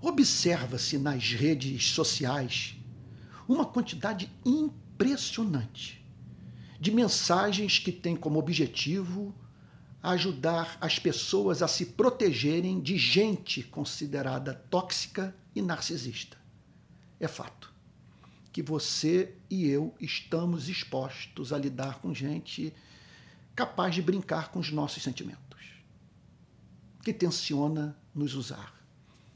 Observa-se nas redes sociais uma quantidade impressionante de mensagens que têm como objetivo ajudar as pessoas a se protegerem de gente considerada tóxica e narcisista. É fato que você e eu estamos expostos a lidar com gente capaz de brincar com os nossos sentimentos, que tenciona nos usar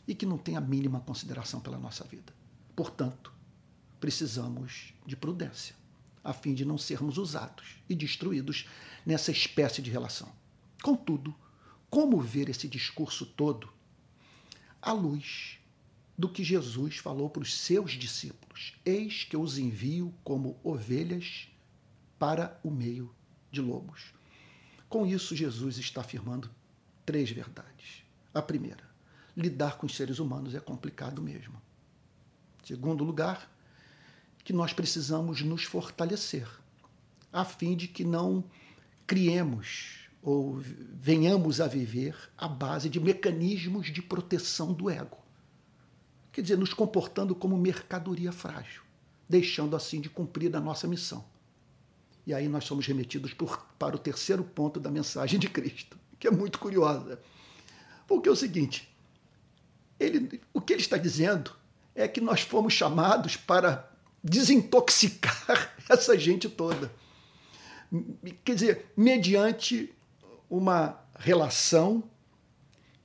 e que não tem a mínima consideração pela nossa vida. Portanto, precisamos de prudência, a fim de não sermos usados e destruídos nessa espécie de relação. Contudo, como ver esse discurso todo à luz do que Jesus falou para os seus discípulos? Eis que eu os envio como ovelhas para o meio de lobos. Com isso, Jesus está afirmando três verdades. A primeira, lidar com os seres humanos é complicado mesmo. Segundo lugar, que nós precisamos nos fortalecer, a fim de que não criemos ou venhamos a viver à base de mecanismos de proteção do ego. Quer dizer, nos comportando como mercadoria frágil, deixando assim de cumprir a nossa missão. E aí nós somos remetidos por, para o terceiro ponto da mensagem de Cristo, que é muito curiosa. Porque é o seguinte: ele, o que ele está dizendo é que nós fomos chamados para desintoxicar essa gente toda. Quer dizer, mediante uma relação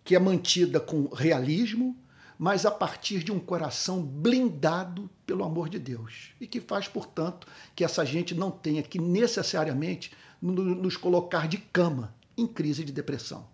que é mantida com realismo, mas a partir de um coração blindado pelo amor de Deus. E que faz, portanto, que essa gente não tenha que necessariamente nos colocar de cama em crise de depressão.